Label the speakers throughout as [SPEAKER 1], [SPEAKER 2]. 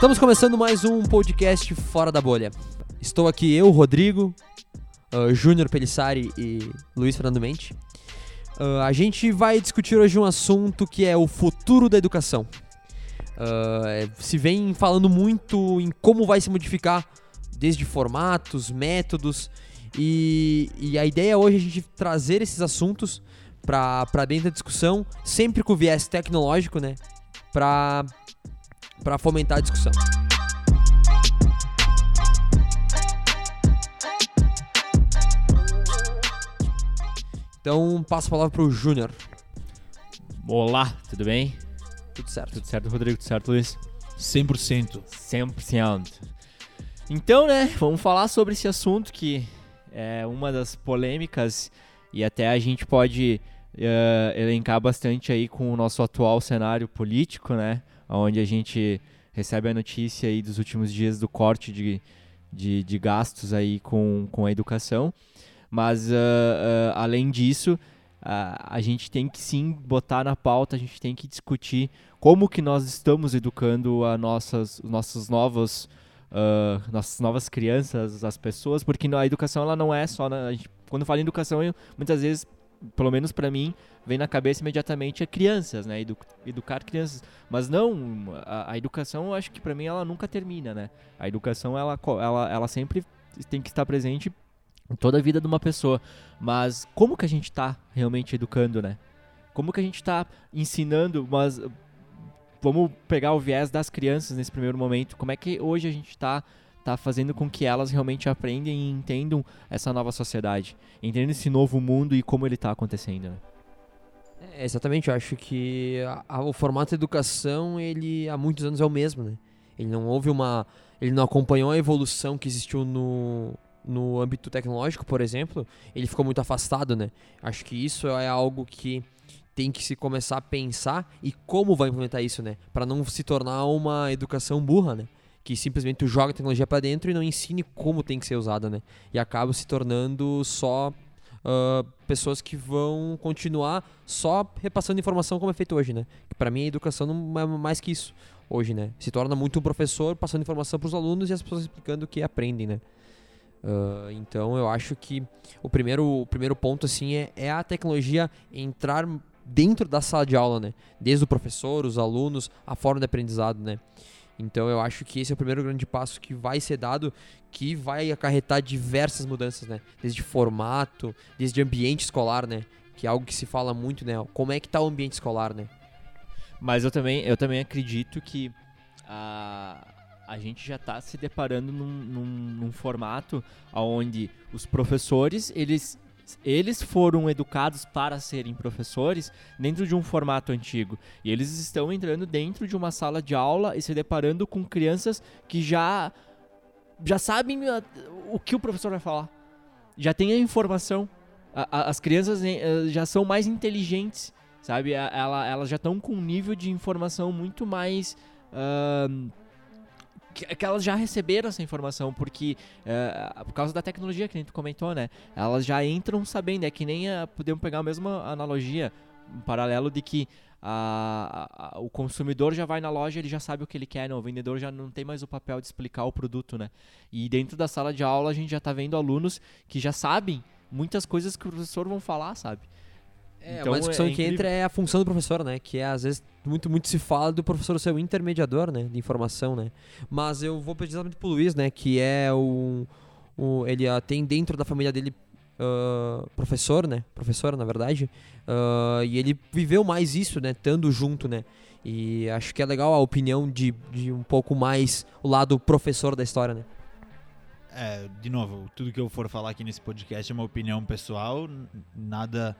[SPEAKER 1] Estamos começando mais um podcast Fora da Bolha. Estou aqui eu, Rodrigo, uh, Júnior Pelissari e Luiz Fernando Mente. Uh, a gente vai discutir hoje um assunto que é o futuro da educação. Uh, se vem falando muito em como vai se modificar, desde formatos, métodos, e, e a ideia hoje é a gente trazer esses assuntos para dentro da discussão, sempre com viés tecnológico, né? Para fomentar a discussão. Então, passo a palavra para o Júnior.
[SPEAKER 2] Olá, tudo bem?
[SPEAKER 1] Tudo certo.
[SPEAKER 2] Tudo certo, Rodrigo? Tudo certo, Luiz?
[SPEAKER 3] 100%.
[SPEAKER 2] 100%. Então, né, vamos falar sobre esse assunto que é uma das polêmicas e até a gente pode uh, elencar bastante aí com o nosso atual cenário político, né, onde a gente recebe a notícia aí dos últimos dias do corte de, de, de gastos aí com, com a educação. Mas, uh, uh, além disso, a gente tem que sim botar na pauta, a gente tem que discutir como que nós estamos educando a nossas, nossas novas uh, nossas novas crianças, as pessoas, porque a educação ela não é só na, gente, quando fala em educação, eu, muitas vezes, pelo menos para mim, vem na cabeça imediatamente a crianças, né, Edu, educar crianças, mas não, a, a educação, eu acho que para mim ela nunca termina, né? A educação ela, ela, ela sempre tem que estar presente em toda a vida de uma pessoa, mas como que a gente está realmente educando, né? Como que a gente está ensinando, mas vamos pegar o viés das crianças nesse primeiro momento. Como é que hoje a gente está tá fazendo com que elas realmente aprendam e entendam essa nova sociedade, entendam esse novo mundo e como ele está acontecendo, né?
[SPEAKER 1] É, exatamente, eu acho que a, a, o formato de educação, ele há muitos anos é o mesmo, né? Ele não houve uma, ele não acompanhou a evolução que existiu no no âmbito tecnológico, por exemplo, ele ficou muito afastado, né? Acho que isso é algo que tem que se começar a pensar e como vai implementar isso, né? Para não se tornar uma educação burra, né? Que simplesmente tu joga a tecnologia para dentro e não ensine como tem que ser usada, né? E acaba se tornando só uh, pessoas que vão continuar só repassando informação como é feito hoje, né? Para mim a educação não é mais que isso hoje, né? Se torna muito um professor passando informação para os alunos e as pessoas explicando o que aprendem, né? Uh, então eu acho que o primeiro, o primeiro ponto assim é, é a tecnologia entrar dentro da sala de aula, né? Desde o professor, os alunos, a forma de aprendizado, né? Então eu acho que esse é o primeiro grande passo que vai ser dado, que vai acarretar diversas mudanças, né? Desde formato, desde ambiente escolar, né? Que é algo que se fala muito, né? Como é que tá o ambiente escolar, né?
[SPEAKER 2] Mas eu também, eu também acredito que a, a gente já está se deparando num, num, num formato onde os professores, eles eles foram educados para serem professores dentro de um formato antigo. E eles estão entrando dentro de uma sala de aula e se deparando com crianças que já já sabem o que o professor vai falar. Já tem a informação. as crianças eh, já são mais inteligentes, sabe? Ela, elas já estão com um nível de informação muito mais uh, que, elas já receberam essa informação, porque uh, por causa da tecnologia que a gente comentou, né? Elas já entram sabendo, é que nem podemos pegar a mesma analogia, um paralelo de que a, o consumidor já vai na loja, ele já sabe o que ele quer, não, o vendedor já não tem mais o papel de explicar o produto, né? E dentro da sala de aula a gente já está vendo alunos que já sabem muitas coisas que o professor vão falar, sabe?
[SPEAKER 1] É, então, uma discussão é que entra é a função do professor, né? Que é, às vezes, muito, muito se fala do professor ser o intermediador, né? De informação, né? Mas eu vou pedir muito pro Luiz, né? Que é o... o ele uh, tem dentro da família dele uh, professor, né? Professora, na verdade. Uh, e ele viveu mais isso, né? Estando junto, né? E acho que é legal a opinião de, de um pouco mais o lado professor da história, né?
[SPEAKER 3] É, de novo, tudo que eu for falar aqui nesse podcast é uma opinião pessoal, nada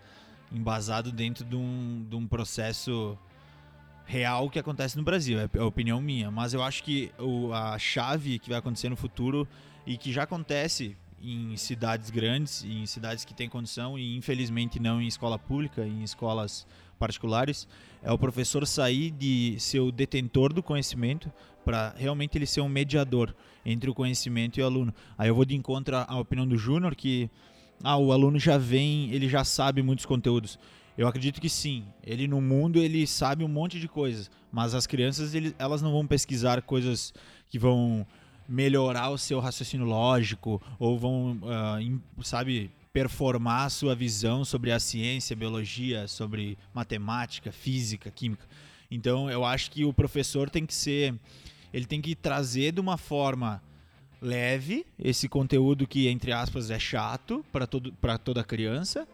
[SPEAKER 3] embasado dentro de um, de um processo real que acontece no Brasil, é a opinião minha. Mas eu acho que o, a chave que vai acontecer no futuro e que já acontece em cidades grandes, em cidades que têm condição e infelizmente não em escola pública, em escolas particulares, é o professor sair de ser o detentor do conhecimento para realmente ele ser um mediador entre o conhecimento e o aluno. Aí eu vou de encontro à opinião do Júnior que ah, o aluno já vem, ele já sabe muitos conteúdos. Eu acredito que sim. Ele no mundo ele sabe um monte de coisas, mas as crianças ele, elas não vão pesquisar coisas que vão melhorar o seu raciocínio lógico ou vão, uh, sabe, performar a sua visão sobre a ciência, biologia, sobre matemática, física, química. Então, eu acho que o professor tem que ser, ele tem que trazer de uma forma leve esse conteúdo que entre aspas é chato para toda criança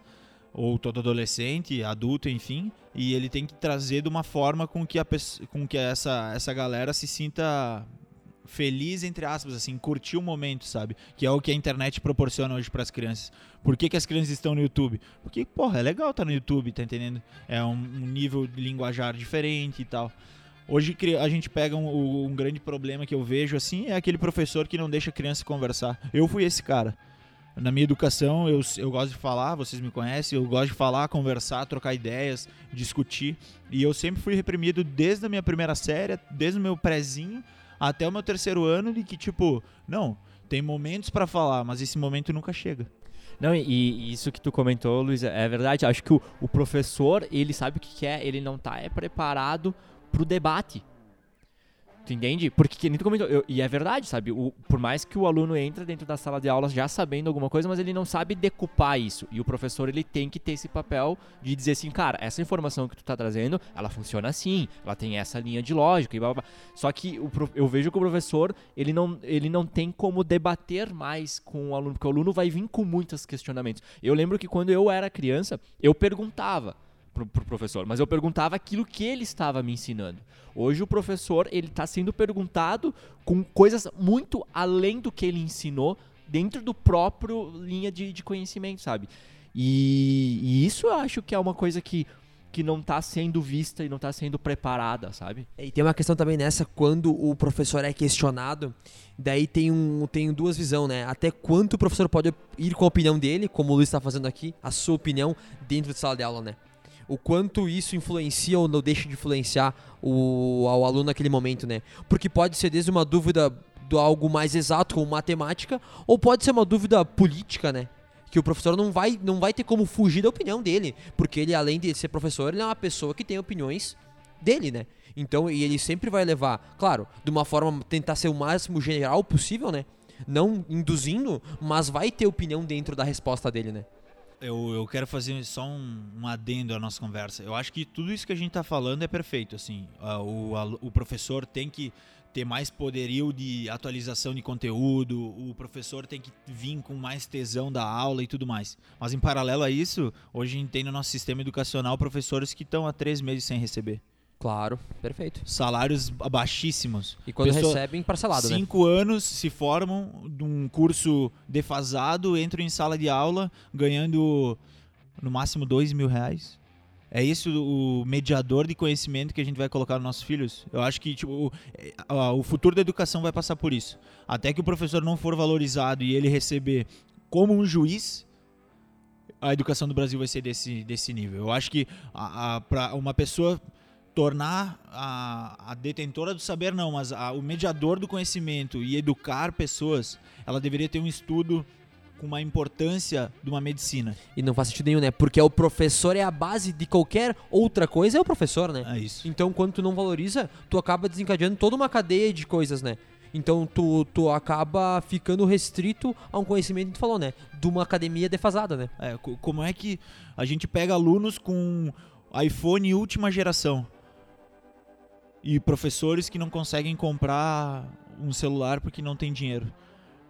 [SPEAKER 3] ou todo adolescente, adulto, enfim, e ele tem que trazer de uma forma com que, a, com que essa, essa galera se sinta feliz, entre aspas, assim, curtir o momento, sabe? Que é o que a internet proporciona hoje para as crianças. Por que, que as crianças estão no YouTube? Porque, porra, é legal estar tá no YouTube, tá entendendo? É um, um nível de linguajar diferente e tal. Hoje a gente pega um, um, grande problema que eu vejo assim é aquele professor que não deixa a criança conversar. Eu fui esse cara na minha educação, eu, eu gosto de falar, vocês me conhecem, eu gosto de falar, conversar, trocar ideias, discutir. E eu sempre fui reprimido desde a minha primeira série, desde o meu prézinho até o meu terceiro ano, de que, tipo, não, tem momentos para falar, mas esse momento nunca chega.
[SPEAKER 2] Não, e, e, isso que tu comentou, Luiz, é verdade. Acho que o, o professor, ele sabe o que quer, ele não tá é preparado pro debate. Tu entende? Porque, que nem tu comentou, eu, e é verdade, sabe? O, por mais que o aluno entre dentro da sala de aulas já sabendo alguma coisa, mas ele não sabe decupar isso. E o professor, ele tem que ter esse papel de dizer assim, cara, essa informação que tu tá trazendo, ela funciona assim, ela tem essa linha de lógica e blá, blá, blá. Só que o, eu vejo que o professor, ele não, ele não tem como debater mais com o aluno, porque o aluno vai vir com muitos questionamentos. Eu lembro que quando eu era criança, eu perguntava, pro, pro professor, mas eu perguntava aquilo que ele estava me ensinando. Hoje o professor ele está sendo perguntado com coisas muito além do que ele ensinou dentro do próprio linha de, de conhecimento, sabe? E, e, isso eu acho que é uma coisa que, que não está sendo vista e não está sendo preparada, sabe?
[SPEAKER 1] E tem uma questão também nessa, quando o professor é questionado, daí tem, um, tem duas visões, né? Até quanto o professor pode ir com a opinião dele, como o Luiz está fazendo aqui, a sua opinião dentro de sala de aula, né? O quanto isso influencia ou não deixa de influenciar o, ao aluno naquele momento, né? Porque pode ser desde uma dúvida do algo mais exato, como matemática, ou pode ser uma dúvida política, né? Que o professor não vai, não vai ter como fugir da opinião dele, porque ele, além de ser professor, ele é uma pessoa que tem opiniões dele, né? Então, e ele sempre vai levar, claro, de uma forma tentar ser o máximo general possível, né? Não induzindo, mas vai ter opinião dentro da resposta dele, né?
[SPEAKER 3] Eu, eu quero fazer só um, um, adendo à nossa conversa. Eu acho que tudo isso que a gente está falando é perfeito. Assim, uh, o, o professor tem que ter mais poderio de atualização de conteúdo, o professor tem que vir com mais tesão da aula e tudo mais. Mas em paralelo a isso, hoje a gente tem no nosso sistema educacional professores que estão há três meses sem receber.
[SPEAKER 1] Claro, perfeito.
[SPEAKER 3] Salários baixíssimos.
[SPEAKER 1] E quando Pessoa, recebem, parcelado,
[SPEAKER 3] né? Cinco né? anos se formam de um curso defasado, entram em sala de aula ganhando no máximo dois mil reais. É isso o mediador de conhecimento que a gente vai colocar nos nossos filhos? Eu acho que tipo, o, o futuro da educação vai passar por isso. Até que o professor não for valorizado e ele receber como um juiz, a educação do Brasil vai ser desse, desse nível. Eu acho que a, a, para uma pessoa tornar a, a, detentora do saber não, mas a, o mediador do conhecimento e educar pessoas, ela deveria ter um estudo com uma importância de uma medicina.
[SPEAKER 1] E não faz sentido nenhum, né? Porque o professor é a base de qualquer outra coisa, é o professor, né?
[SPEAKER 3] É isso.
[SPEAKER 1] Então, quando tu não valoriza, tu acaba desencadeando toda uma cadeia de coisas, né? Então tu, tu acaba ficando restrito a um conhecimento que tu falou, né? De uma academia defasada, né?
[SPEAKER 3] É, como é que a gente pega alunos com iPhone última geração e professores que não conseguem comprar um celular porque não tem dinheiro.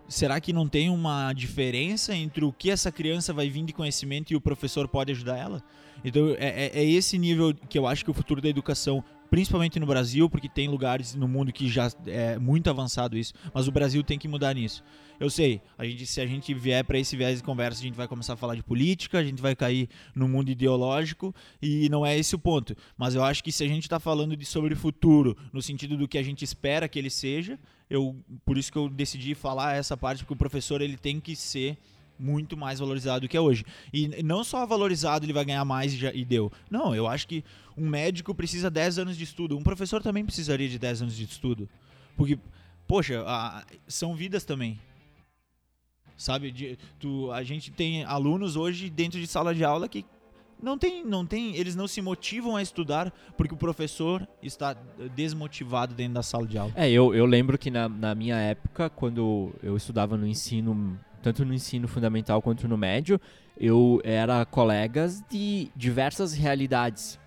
[SPEAKER 3] Será que não tem uma diferença entre o que essa criança vai vir de conhecimento e o professor pode ajudar ela? Então é, é, é esse nível que eu acho que o futuro da educação principalmente no Brasil, porque tem lugares no mundo que já é muito avançado isso, mas o Brasil tem que mudar nisso. Eu sei, a gente, se a gente vier para esse viés de conversa, a gente vai começar a falar de política, a gente vai cair no mundo ideológico e não é esse o ponto. Mas eu acho que se a gente está falando de sobre futuro, no sentido do que a gente espera que ele seja, eu por isso que eu decidi falar essa parte, porque o professor ele tem que ser muito mais valorizado do que é hoje. E não só valorizado ele vai ganhar mais e, já, e deu. Não, eu acho que um médico precisa 10 anos de estudo. Um professor também precisaria de 10 anos de estudo. Porque, poxa, a, são vidas também. Sabe, de, tu, a gente tem alunos hoje dentro de sala de aula que Não tem, não tem, eles não se motivam a estudar porque o professor está desmotivado dentro da sala de aula.
[SPEAKER 2] É, eu, eu lembro que na, na minha época, quando eu estudava no ensino, tanto no ensino fundamental quanto no médio, eu era colegas de diversas realidades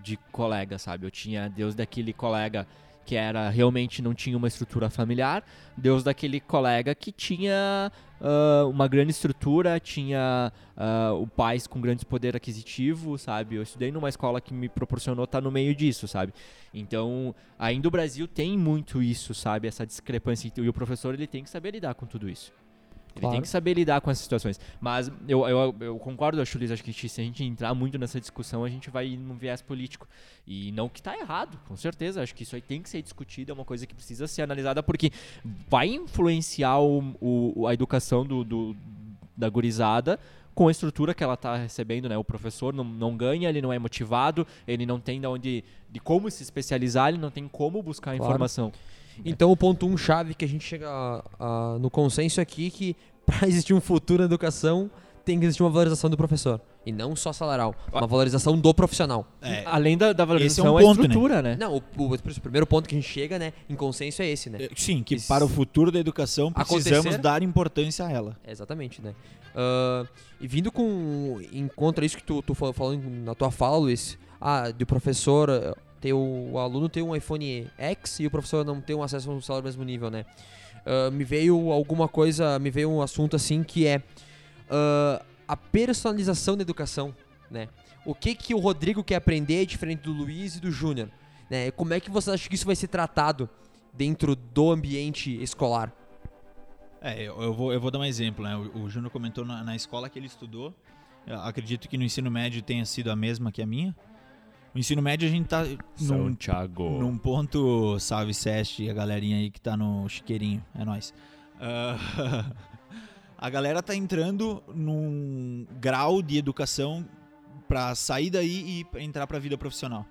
[SPEAKER 2] de colegas, sabe? Eu tinha Deus daquele colega que era realmente não tinha uma estrutura familiar, Deus daquele colega que tinha uh, uma grande estrutura, tinha uh, o pais com grandes poder aquisitivo, sabe? Eu estudei numa escola que me proporcionou estar no meio disso, sabe? Então, ainda o Brasil tem muito isso, sabe? Essa discrepância e o professor ele tem que saber lidar com tudo isso. Ele
[SPEAKER 1] Claro.
[SPEAKER 2] tem que saber lidar com essas situações. Mas eu, eu, eu concordo, acho, Luiz, acho que se a gente entrar muito nessa discussão, a gente vai ir num viés político. E não que tá errado, com certeza. Acho que isso aí tem que ser discutido, é uma coisa que precisa ser analisada, porque vai influenciar o, o- a educação do, do- da gurizada com a estrutura que ela tá recebendo, né? O professor não, não ganha, ele não é motivado, ele não tem de onde, de como se especializar, ele não tem como buscar
[SPEAKER 1] Claro.
[SPEAKER 2] informação.
[SPEAKER 1] Então o ponto um chave que a gente chega a- no consenso aqui que para existir um futuro na educação tem que existir uma valorização do professor e não só salarial, uma valorização do profissional.
[SPEAKER 3] É,
[SPEAKER 2] Além da, da valorização,
[SPEAKER 3] um
[SPEAKER 2] a
[SPEAKER 3] ponto, né?
[SPEAKER 2] estrutura, né?
[SPEAKER 1] Não, o, o- o primeiro ponto que a gente chega, né, em consenso é esse, né?
[SPEAKER 3] é, sim, que
[SPEAKER 1] Isso-
[SPEAKER 3] para o futuro da educação precisamos
[SPEAKER 1] Acontecer-
[SPEAKER 3] dar importância a ela.
[SPEAKER 1] É, Exatamente, né? Ah, e vindo com em contra isso que tu, tu falou falando na tua fala, Luiz, ah, do professor ter o, o aluno ter um iPhone X e o professor não ter um acesso a um celular do mesmo nível, né? Ah, me veio alguma coisa, me veio um assunto assim que é ah, a personalização da educação, né? O que que o Rodrigo quer aprender é diferente do Luiz e do Júnior, né? Como é que você acha que isso vai ser tratado dentro do ambiente escolar?
[SPEAKER 3] É, eu, eu vou, eu vou dar um exemplo, né? O, o Júnior comentou na, na escola que ele estudou. Eu acredito que no ensino médio tenha sido a mesma que a minha. No ensino médio a gente tá num,
[SPEAKER 2] Thiago.
[SPEAKER 3] num ponto, salve Seste e a galerinha aí que tá no chiqueirinho, é nóis. Ah, a galera tá entrando num grau de educação pra sair daí e entrar pra vida profissional.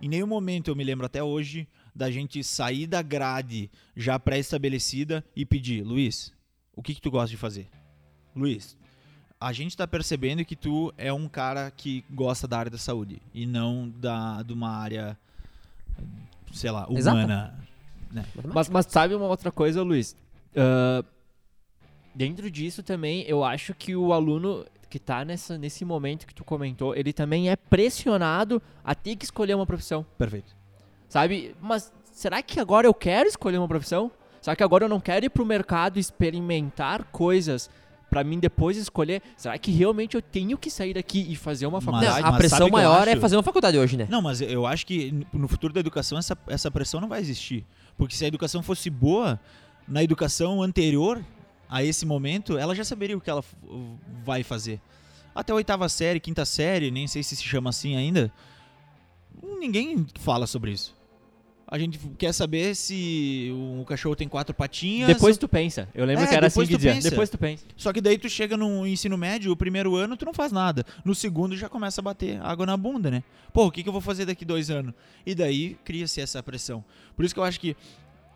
[SPEAKER 3] Em nenhum momento eu me lembro até hoje da gente sair da grade já pré-estabelecida e pedir, Luiz, o que que tu gosta de fazer? Luiz, a gente tá percebendo que tu é um cara que gosta da área da saúde e não da de uma área sei lá, humana.
[SPEAKER 2] Mas, mas sabe uma outra coisa, Luiz? Ah, dentro disso também, eu acho que o aluno que tá nessa, nesse momento que tu comentou, ele também é pressionado a ter que escolher uma profissão,
[SPEAKER 3] Perfeito.
[SPEAKER 2] sabe? Mas será que agora eu quero escolher uma profissão? Será que agora eu não quero ir pro mercado experimentar coisas pra mim depois escolher? Será que realmente eu tenho que sair daqui e fazer uma
[SPEAKER 3] Mas-
[SPEAKER 2] faculdade?
[SPEAKER 1] a
[SPEAKER 3] mas
[SPEAKER 1] pressão maior é fazer uma faculdade hoje, né?
[SPEAKER 3] Não, mas eu acho que no futuro da educação essa, essa pressão não vai existir. Porque se a educação fosse boa, na educação anterior a esse momento, ela já saberia o que ela vai fazer. Até a oitava série, quinta série, nem sei se se chama assim ainda, ninguém fala sobre isso. A gente quer saber se o cachorro tem quatro patinhas.
[SPEAKER 2] Depois tu pensa. Eu lembro
[SPEAKER 3] É,
[SPEAKER 2] que era assim que dizia.
[SPEAKER 3] pensa.
[SPEAKER 2] Depois tu pensa.
[SPEAKER 3] Só que daí tu chega no ensino médio, o primeiro ano tu não faz nada. No segundo já começa a bater água na bunda, né? Pô, o que, que eu vou fazer daqui dois anos? E daí cria-se essa pressão. Por isso que eu acho que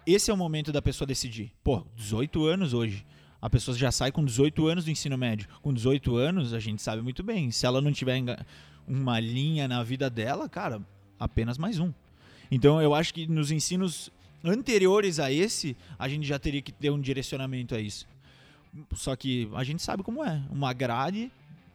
[SPEAKER 3] esse é o momento da pessoa decidir. Pô, 18 anos hoje. A pessoa já sai com 18 anos do ensino médio. Com 18 anos, a gente sabe muito bem. Se ela não tiver uma linha na vida dela, cara, apenas mais um. Então eu acho que nos ensinos anteriores a esse, a gente já teria que ter um direcionamento a isso. Só que a gente sabe como é. Uma grade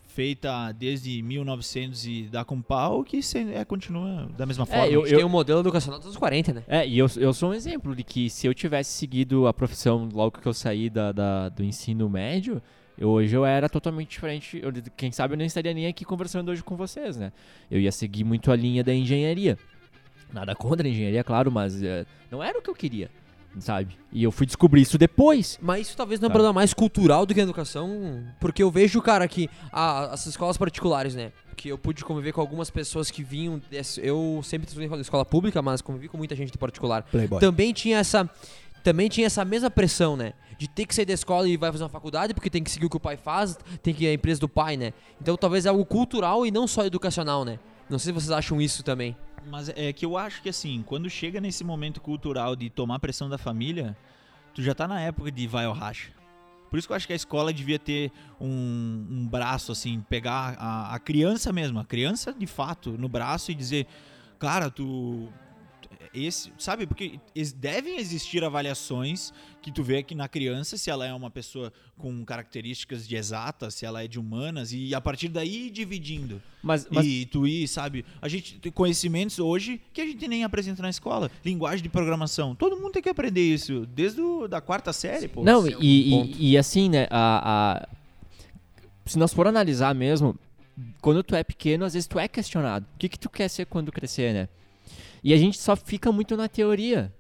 [SPEAKER 3] feita desde 1900 e dá com pau que se- é, continua da mesma forma.
[SPEAKER 2] eu-
[SPEAKER 1] A gente tem um modelo educacional dos anos 40, né?
[SPEAKER 2] É, e eu, eu sou um exemplo de que se eu tivesse seguido a profissão logo que eu saí da, da- do ensino médio, eu, hoje eu era totalmente diferente. Eu- quem sabe eu nem estaria nem aqui conversando hoje com vocês, né? Eu ia seguir muito a linha da engenharia. Nada contra a engenharia, claro, mas é, não era o que eu queria, sabe? E eu fui descobrir isso depois.
[SPEAKER 1] Mas isso talvez não é um problema mais cultural do que a educação, porque eu vejo, cara, que a- as escolas particulares, né? Que eu pude conviver com algumas pessoas que vinham. desse- eu sempre estudei em escola pública, mas convivi com muita gente de particular.
[SPEAKER 3] Playboy.
[SPEAKER 1] Também tinha essa. Também tinha essa mesma pressão, né? De ter que sair da escola e vai fazer uma faculdade, porque tem que seguir o que o pai faz, tem que ir à empresa do pai, né? Então talvez é algo cultural e não só educacional, né? Não sei se vocês acham isso também.
[SPEAKER 3] Mas é que eu acho que assim, quando chega nesse momento cultural de tomar pressão da família, tu já tá na época de vai ao racha. Por isso que eu acho que a escola devia ter um, um braço, assim, pegar a, a criança mesmo, a criança de fato, no braço e dizer, cara, tu esse, sabe? Porque devem existir avaliações que tu vê que na criança, se ela é uma pessoa com características de exatas, se ela é de humanas, e a partir daí ir dividindo.
[SPEAKER 2] Mas, mas
[SPEAKER 3] E tu ir, sabe? A gente tem conhecimentos hoje que a gente nem apresenta na escola. Linguagem de programação. Todo mundo tem que aprender isso, desde o, da quarta série, pô.
[SPEAKER 2] Não,
[SPEAKER 1] é um
[SPEAKER 2] e, e, e assim, né, a, a- se nós for analisar mesmo, quando tu é pequeno, às vezes tu é questionado. O que, que tu quer ser quando crescer, né? E a gente só fica muito na teoria.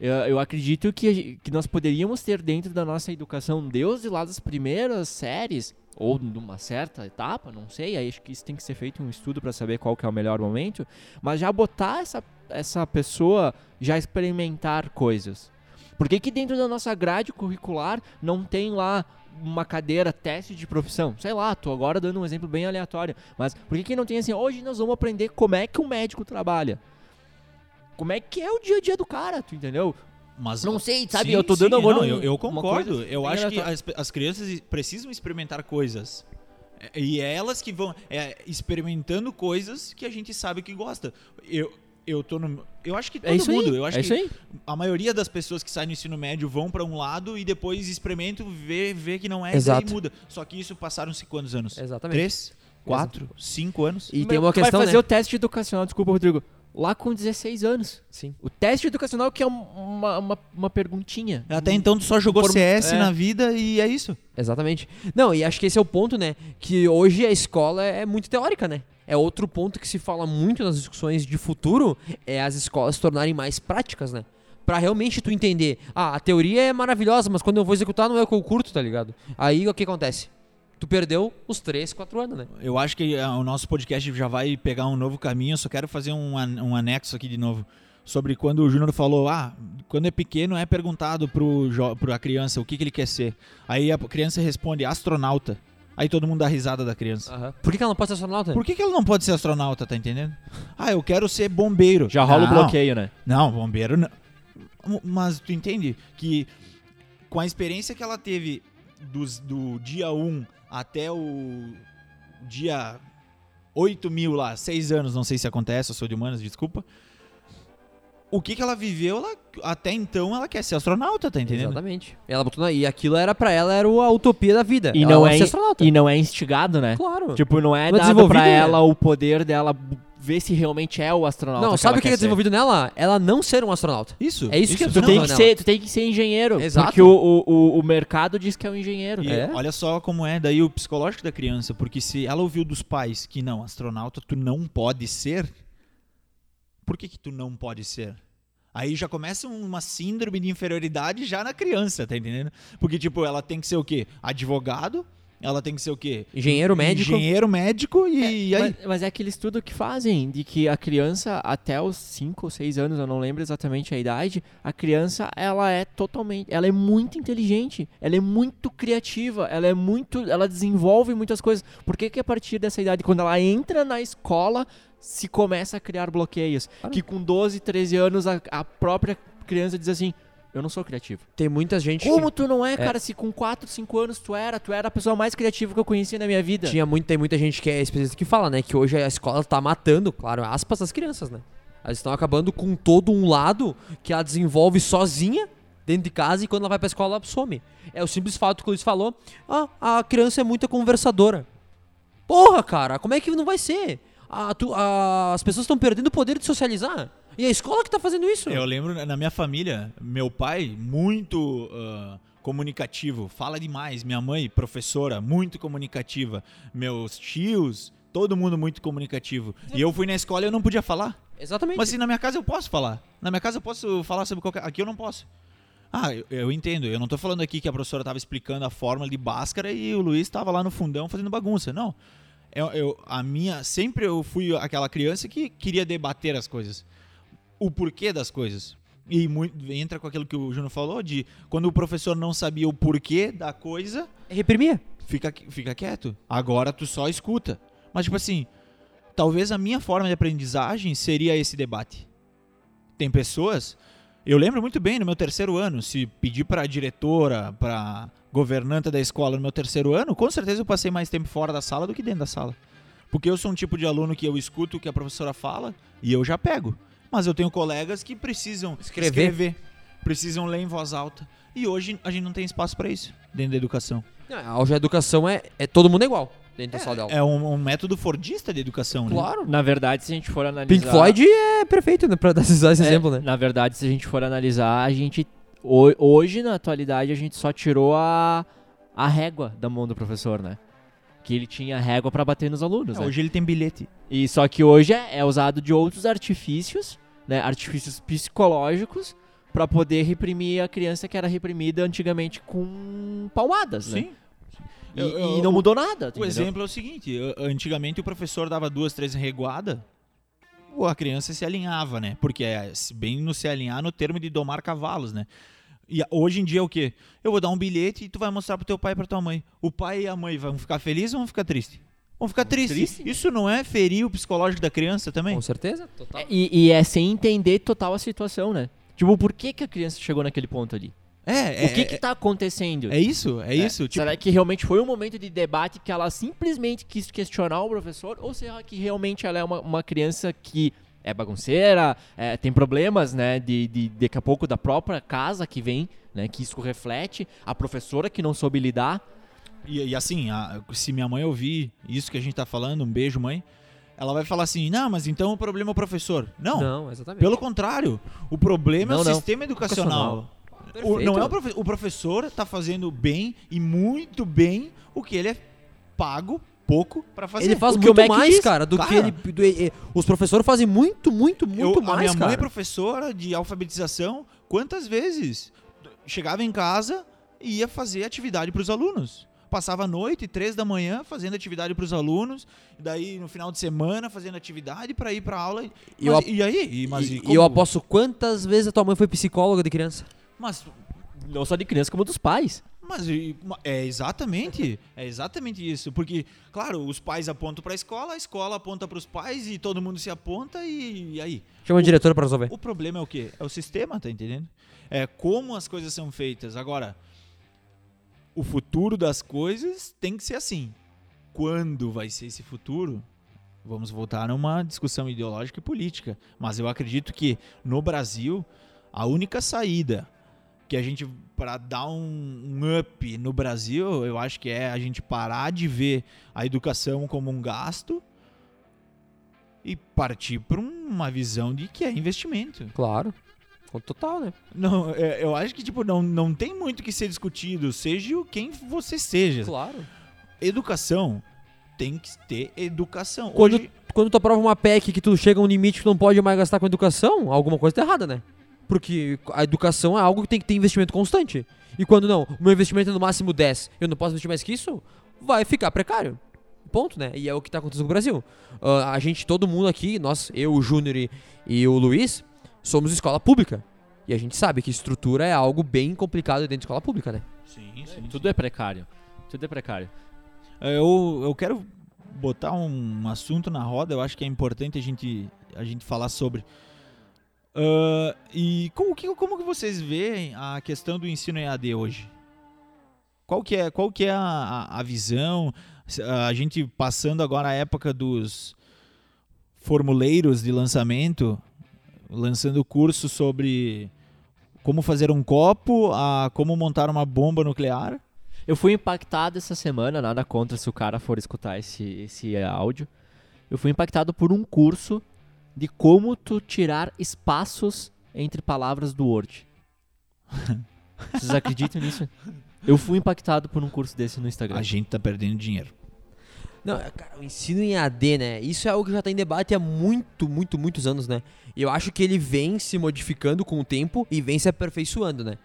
[SPEAKER 2] Eu, eu acredito que, que nós poderíamos ter dentro da nossa educação, desde lá das primeiras séries, ou numa certa etapa, não sei, aí acho que isso tem que ser feito um estudo para saber qual que é o melhor momento, mas já botar essa, essa pessoa já experimentar coisas. Por que, que dentro da nossa grade curricular não tem lá uma cadeira teste de profissão? Sei lá, tô agora dando um exemplo bem aleatório, mas por que, que não tem assim, hoje nós vamos aprender como é que um médico trabalha? Como é que é o dia a dia do cara, tu entendeu?
[SPEAKER 3] Mas,
[SPEAKER 2] Não sei, sabe?
[SPEAKER 3] Sim,
[SPEAKER 2] eu tô dando
[SPEAKER 3] sim,
[SPEAKER 2] agora
[SPEAKER 3] não,
[SPEAKER 2] um-
[SPEAKER 3] eu, eu
[SPEAKER 2] uma
[SPEAKER 3] concordo.
[SPEAKER 2] coisa
[SPEAKER 3] eu acho que as, as crianças precisam experimentar coisas. É, E é elas que vão é, experimentando coisas que a gente sabe que gosta. Eu, eu tô no. Eu acho que todo
[SPEAKER 2] É isso
[SPEAKER 3] mundo.
[SPEAKER 2] aí,
[SPEAKER 3] Eu acho
[SPEAKER 2] é
[SPEAKER 3] que
[SPEAKER 2] isso aí.
[SPEAKER 3] a maioria das pessoas que saem no ensino médio vão pra um lado e depois experimentam, vê, vê que não é
[SPEAKER 1] Exato.
[SPEAKER 3] e daí muda. Só que isso passaram-se quantos anos?
[SPEAKER 1] Exatamente.
[SPEAKER 3] Três? Quatro? Cinco anos?
[SPEAKER 1] E tem uma
[SPEAKER 2] Vai
[SPEAKER 1] questão,
[SPEAKER 2] fazer
[SPEAKER 1] né?
[SPEAKER 2] o teste educacional, desculpa, Rodrigo, lá com 16 anos.
[SPEAKER 1] Sim.
[SPEAKER 2] O teste educacional que é um- uma, uma, uma perguntinha.
[SPEAKER 3] Até então tu só jogou
[SPEAKER 2] Form-
[SPEAKER 3] CS
[SPEAKER 2] é.
[SPEAKER 3] na vida e é isso.
[SPEAKER 1] Exatamente. Não, e acho que esse é o ponto, né? Que hoje a escola é muito teórica, né? É outro ponto que se fala muito nas discussões de futuro, é as escolas se tornarem mais práticas, né? Pra realmente tu entender, ah, a teoria é maravilhosa, mas quando eu vou executar não é o que eu curto, tá ligado? Aí o que acontece? Tu perdeu os 3, 4 anos, né?
[SPEAKER 3] Eu acho que ah, o nosso podcast já vai pegar um novo caminho. Eu só quero fazer um, an- um anexo aqui de novo. Sobre quando o Júnior falou, ah, quando é pequeno é perguntado pro, jo- pra criança o que, que ele quer ser. Aí a criança responde, astronauta. Aí todo mundo dá risada da criança.
[SPEAKER 1] Por que, que ela não pode ser astronauta?
[SPEAKER 3] Por que, que ela não pode ser astronauta, tá entendendo? Ah, eu quero ser bombeiro.
[SPEAKER 2] Já rola o
[SPEAKER 3] Não,
[SPEAKER 2] bloqueio, né?
[SPEAKER 3] Não, bombeiro não. Mas tu entende que com a experiência que ela teve dos- do dia 1 até o dia 8 mil lá, 6 anos, não sei se acontece, eu sou de humanas, desculpa. O que, que ela viveu, ela- até então ela quer ser astronauta, tá entendendo?
[SPEAKER 1] Exatamente. Ela botou na... E aquilo era pra ela, era a utopia da vida.
[SPEAKER 2] E
[SPEAKER 1] ela
[SPEAKER 2] não, é,
[SPEAKER 1] ser astronauta.
[SPEAKER 2] e não é instigado, né?
[SPEAKER 1] Claro.
[SPEAKER 2] Tipo, não é
[SPEAKER 1] Não é
[SPEAKER 2] dado pra
[SPEAKER 1] né?
[SPEAKER 2] ela o poder dela ver se realmente é o astronauta.
[SPEAKER 1] não,
[SPEAKER 2] que
[SPEAKER 1] sabe o que é
[SPEAKER 2] ser.
[SPEAKER 1] desenvolvido nela? Ela não ser um astronauta.
[SPEAKER 3] Isso.
[SPEAKER 1] É isso que eu
[SPEAKER 2] Tu tem, que
[SPEAKER 1] não.
[SPEAKER 2] ser, tu tem que ser engenheiro.
[SPEAKER 1] Exato.
[SPEAKER 2] Porque o, o, o, o mercado diz que é um engenheiro.
[SPEAKER 3] E
[SPEAKER 1] É.
[SPEAKER 3] olha só como é daí o psicológico da criança, porque se ela ouviu dos pais que não, astronauta tu não pode ser, por que que tu não pode ser? Aí já começa uma síndrome de inferioridade já na criança, tá entendendo? Porque, tipo, ela tem que ser o quê? Advogado, ela tem que ser o quê?
[SPEAKER 1] Engenheiro médico.
[SPEAKER 3] Engenheiro médico e, e aí...
[SPEAKER 2] Mas, mas é aquele estudo que fazem de que a criança, até os 5 ou 6 anos, eu não lembro exatamente a idade, a criança, ela é totalmente, ela é muito inteligente, ela é muito criativa, ela é muito, ela desenvolve muitas coisas. Por que que a partir dessa idade, quando ela entra na escola, se começa a criar bloqueios?
[SPEAKER 1] Claro.
[SPEAKER 2] Que com 12, 13 anos, a, a própria criança diz assim, eu não sou criativo.
[SPEAKER 1] Tem muita gente.
[SPEAKER 2] Como tu não é, cara? Se com 4, 5 anos tu era, tu era a pessoa mais criativa que eu conhecia na minha vida.
[SPEAKER 1] Tinha muito, tem muita gente que é especialista que fala, né? Que hoje a escola tá matando, claro, aspas, as crianças, né? Elas estão acabando com todo um lado que ela desenvolve sozinha dentro de casa e quando ela vai pra escola ela some. É o simples fato que o Luiz falou: ah, a criança é muito conversadora. Porra, cara, como é que não vai ser? Ah, tu- ah, as pessoas estão perdendo o poder de socializar. E a escola que tá fazendo isso?
[SPEAKER 3] Eu lembro na minha família, meu pai, muito ah, comunicativo, fala demais. Minha mãe, professora, muito comunicativa. Meus tios, todo mundo muito comunicativo. E eu fui na escola e eu não podia falar.
[SPEAKER 1] Exatamente.
[SPEAKER 3] Mas assim, na minha casa eu posso falar. Na minha casa eu posso falar sobre qualquer. Aqui eu não posso. Ah, eu, eu entendo. Eu não tô falando aqui que a professora tava explicando a fórmula de Bhaskara e o Luiz tava lá no fundão fazendo bagunça. Não. Eu, eu- a minha. Sempre eu fui aquela criança que queria debater as coisas. O porquê das coisas. E muito, entra com aquilo que o Júnior falou, de quando o professor não sabia o porquê da coisa,
[SPEAKER 1] Reprimia.
[SPEAKER 3] fica, fica quieto. Agora tu só escuta. Mas, tipo assim, talvez a minha forma de aprendizagem seria esse debate. Tem pessoas Eu lembro muito bem no meu terceiro ano, se pedir para diretora, para governanta da escola no meu terceiro ano, com certeza eu passei mais tempo fora da sala do que dentro da sala. Porque eu sou um tipo de aluno que eu escuto o que a professora fala e eu já pego. Mas eu tenho colegas que precisam
[SPEAKER 1] Escrever.
[SPEAKER 3] escrever precisam ler em voz alta. E hoje a gente não tem espaço para isso dentro da educação.
[SPEAKER 1] Não, Hoje a educação é, é todo mundo é igual dentro da sala de aula.
[SPEAKER 3] É um, um método fordista de educação, né?
[SPEAKER 1] Claro.
[SPEAKER 2] Na verdade, se a gente for analisar...
[SPEAKER 1] Pink Floyd é perfeito né, pra dar esse
[SPEAKER 2] É,
[SPEAKER 1] exemplo, né?
[SPEAKER 2] Na verdade, se a gente for analisar, a gente... ho- Hoje, na atualidade, a gente só tirou a, a régua da mão do professor, né? Que ele tinha régua pra bater nos alunos,
[SPEAKER 3] É,
[SPEAKER 2] né?
[SPEAKER 3] hoje ele tem bilhete.
[SPEAKER 2] E só que hoje é, é usado de outros artifícios, né? Artifícios psicológicos pra poder reprimir a criança que era reprimida antigamente com palmadas, né?
[SPEAKER 3] Sim.
[SPEAKER 2] E,
[SPEAKER 3] Eu- eu-
[SPEAKER 2] e não mudou nada.
[SPEAKER 3] O
[SPEAKER 2] entendeu?
[SPEAKER 3] exemplo é o seguinte: antigamente o professor dava duas, três reguada, ou a criança se alinhava, né? Porque é bem no se alinhar no termo de domar cavalos, né? E hoje em dia é o quê? Eu vou dar um bilhete e tu vai mostrar pro teu pai e pra tua mãe. O pai e a mãe vão ficar felizes ou vão ficar tristes? Vão ficar tristes.
[SPEAKER 2] triste?
[SPEAKER 3] Isso não é ferir o psicológico da criança também?
[SPEAKER 1] Com certeza, total.
[SPEAKER 2] É, E, e é sem entender total a situação, né? Tipo, por que, que a criança chegou naquele ponto ali?
[SPEAKER 3] É, é,
[SPEAKER 2] o que
[SPEAKER 3] é,
[SPEAKER 2] que tá acontecendo?
[SPEAKER 3] é isso, é, isso. Tipo,
[SPEAKER 2] Será que realmente foi um momento de debate que ela simplesmente quis questionar o professor? Ou será que realmente ela é uma, uma criança que é bagunceira, é, tem problemas, né, de, de daqui a pouco da própria casa que vem, né, que isso reflete, a professora que não soube lidar?
[SPEAKER 3] E, e assim, a- se minha mãe ouvir isso que a gente tá falando, um beijo, mãe, ela vai falar assim: não, mas então o problema é o professor. Não,
[SPEAKER 1] Não, exatamente.
[SPEAKER 3] pelo contrário. O problema é
[SPEAKER 2] Não,
[SPEAKER 3] o
[SPEAKER 2] não.
[SPEAKER 3] sistema educacional. O,
[SPEAKER 1] Perfeito.
[SPEAKER 3] não é o, profe- o professor tá fazendo bem e muito bem o que ele é pago pouco pra fazer.
[SPEAKER 1] Ele faz
[SPEAKER 2] O que o
[SPEAKER 1] muito
[SPEAKER 2] Mac
[SPEAKER 1] mais,
[SPEAKER 2] diz.
[SPEAKER 1] cara, do
[SPEAKER 3] Cara.
[SPEAKER 1] que ele. do- e- os professores fazem muito, muito,
[SPEAKER 3] Eu-
[SPEAKER 1] muito
[SPEAKER 3] a
[SPEAKER 1] mais,
[SPEAKER 3] minha mãe
[SPEAKER 1] cara.
[SPEAKER 3] é professora de alfabetização. Quantas vezes chegava em casa e ia fazer atividade para os alunos? Passava a noite, três da manhã, fazendo atividade para os alunos. E daí, no final de semana, fazendo atividade para ir para aula.
[SPEAKER 1] E
[SPEAKER 3] Mas,
[SPEAKER 1] eu
[SPEAKER 3] e aí? E, mas,
[SPEAKER 1] e,
[SPEAKER 3] e
[SPEAKER 1] eu aposto quantas vezes a tua mãe foi psicóloga de criança.
[SPEAKER 3] Mas,
[SPEAKER 2] Não só de criança, como dos pais.
[SPEAKER 3] Mas ma- é exatamente, é exatamente isso. Porque, claro, os pais apontam para a escola, a escola aponta para os pais e todo mundo se aponta e, e aí?
[SPEAKER 1] Chama a diretora pra resolver.
[SPEAKER 3] O problema é o quê? É o sistema, tá entendendo? É como as coisas são feitas. Agora, o futuro das coisas tem que ser assim. Quando vai ser esse futuro? Vamos voltar numa discussão ideológica e política. Mas eu acredito que no Brasil, a única saída que a gente, para dar um, um up no Brasil, eu acho que é a gente parar de ver a educação como um gasto e partir para uma visão de que é investimento.
[SPEAKER 1] Claro. Total, né?
[SPEAKER 3] Não, é, eu acho que tipo não, não tem muito que ser discutido, seja o quem você seja.
[SPEAKER 1] Claro.
[SPEAKER 3] Educação tem que ter educação.
[SPEAKER 1] Quando,
[SPEAKER 3] Hoje,
[SPEAKER 1] quando tu aprova uma PEC que tu chega a um limite que tu não pode mais gastar com educação, alguma coisa tá errada, né? Porque a educação é algo que tem que ter investimento constante. E quando não, o meu investimento é no máximo 10, eu não posso investir mais que isso, vai ficar precário. Ponto, né? E é o que tá acontecendo no Brasil. Ah, a gente, todo mundo aqui, nós, eu, o Júnior e, e o Luiz, somos escola pública. E a gente sabe que estrutura é algo bem complicado dentro de escola pública, né?
[SPEAKER 3] sim, sim,
[SPEAKER 2] Tudo é precário. Tudo é precário.
[SPEAKER 3] Eu, eu quero botar um assunto na roda, eu acho que é importante a gente, a gente falar sobre. Ah, e como que, como que vocês veem a questão do ensino EAD hoje? Qual que é, qual que é a, a, visão? Se- A gente passando agora a época dos formuleiros de lançamento, lançando curso sobre como fazer um copo, a como montar uma bomba nuclear.
[SPEAKER 2] Eu fui impactado essa semana, nada contra se o cara for escutar esse, esse áudio. Eu fui impactado por um curso de como tu tirar espaços entre palavras do Word. Vocês acreditam nisso? Eu fui impactado por um curso desse no Instagram.
[SPEAKER 3] A gente tá perdendo dinheiro.
[SPEAKER 1] Não, é, cara, o ensino em AD, né? Isso é algo que já tá em debate há muito, muito, muitos anos, né? E eu acho que ele vem se modificando com o tempo e vem se aperfeiçoando, né?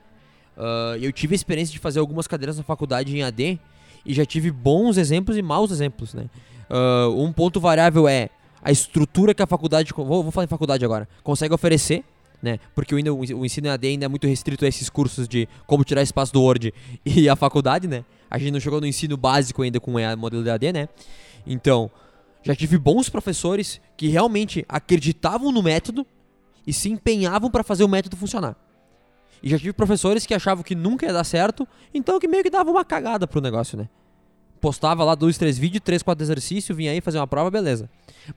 [SPEAKER 1] Ah, eu tive a experiência de fazer algumas cadeiras na faculdade em AD e já tive bons exemplos e maus exemplos, né? Ah, um ponto variável é a estrutura que a faculdade, vou, vou falar em faculdade agora, consegue oferecer, né? Porque o, o ensino AD ainda é muito restrito a esses cursos de como tirar espaço do Word e a faculdade, né? A gente não chegou no ensino básico ainda com o modelo de AD, né? Então, já tive bons professores que realmente acreditavam no método e se empenhavam para fazer o método funcionar. E já tive professores que achavam que nunca ia dar certo, então que meio que dava uma cagada pro negócio, né? Postava lá dois, três vídeos, três, quatro exercícios, vinha aí fazer uma prova, beleza.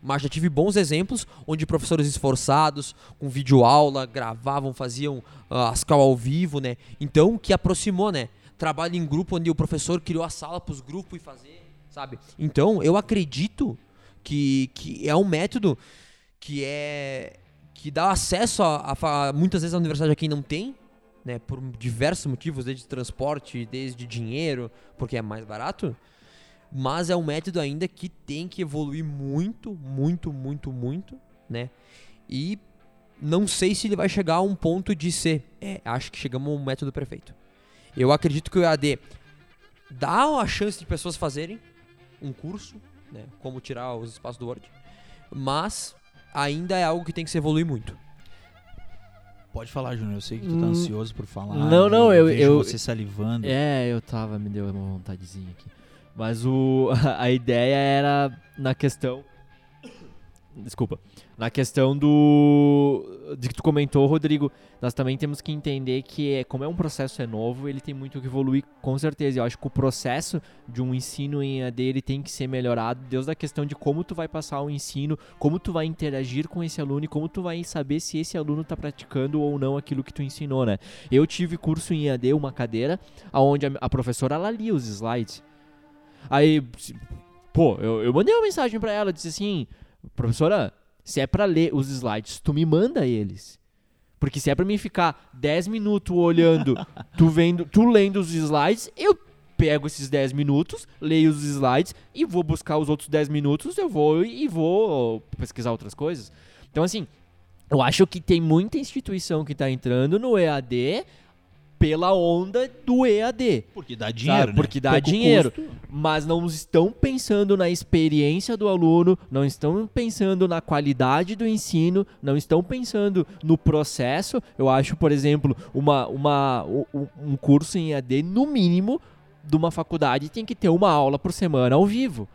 [SPEAKER 1] Mas já tive bons exemplos onde professores esforçados, com vídeo aula, gravavam, faziam uh, as cal ao vivo, né? Então, que aproximou, né? Trabalho em grupo onde o professor criou a sala para os grupos e fazer, sabe? Então, eu acredito que, que é um método que é que dá acesso a, a, a muitas vezes a universidade quem não tem, né, por diversos motivos, desde transporte, desde dinheiro, porque é mais barato. Mas é um método ainda que tem que evoluir muito, muito, muito, muito, né? E não sei se ele vai chegar a um ponto de ser. É, acho que chegamos ao método perfeito. Eu acredito que o EAD dá a chance de pessoas fazerem um curso, né, como tirar os espaços do Word, mas ainda é algo que tem que se evoluir muito.
[SPEAKER 3] Pode falar, Júnior. Eu sei que tu tá
[SPEAKER 2] Hum,
[SPEAKER 3] ansioso por falar.
[SPEAKER 2] não, não, eu-
[SPEAKER 3] vejo
[SPEAKER 2] eu-
[SPEAKER 3] você salivando.
[SPEAKER 2] É, eu tava, me deu uma vontadezinha aqui. Mas o, a ideia era na questão. Desculpa. Na questão do. De que tu comentou, Rodrigo, nós também temos que entender que, é, como é um processo é novo, ele tem muito que evoluir, com certeza. Eu acho que o processo de um ensino em AD ele tem que ser melhorado, desde a questão de como tu vai passar o ensino, como tu vai interagir com esse aluno e como tu vai saber se esse aluno está praticando ou não aquilo que tu ensinou, né? Eu tive curso em AD, uma cadeira, onde a, a professora ela lia os slides. Aí, pô, eu, eu mandei uma mensagem pra ela, disse assim, professora, se é pra ler os slides, tu me manda eles. Porque se é pra mim ficar 10 minutos olhando, tu vendo, tu lendo os slides, eu pego esses 10 minutos, leio os slides e vou buscar os outros 10 minutos, eu vou e vou pesquisar outras coisas. Então assim, eu acho que tem muita instituição que tá entrando no EAD pela onda do EAD.
[SPEAKER 3] Porque dá dinheiro,
[SPEAKER 2] Sabe?
[SPEAKER 3] né?
[SPEAKER 2] Porque dá
[SPEAKER 3] Pouco
[SPEAKER 2] dinheiro.
[SPEAKER 3] custo.
[SPEAKER 2] Mas não estão pensando na experiência do aluno, não estão pensando na qualidade do ensino, não estão pensando no processo. Eu acho, por exemplo, uma, uma, um- um curso em EAD, no mínimo, de uma faculdade tem que ter uma aula por semana ao vivo,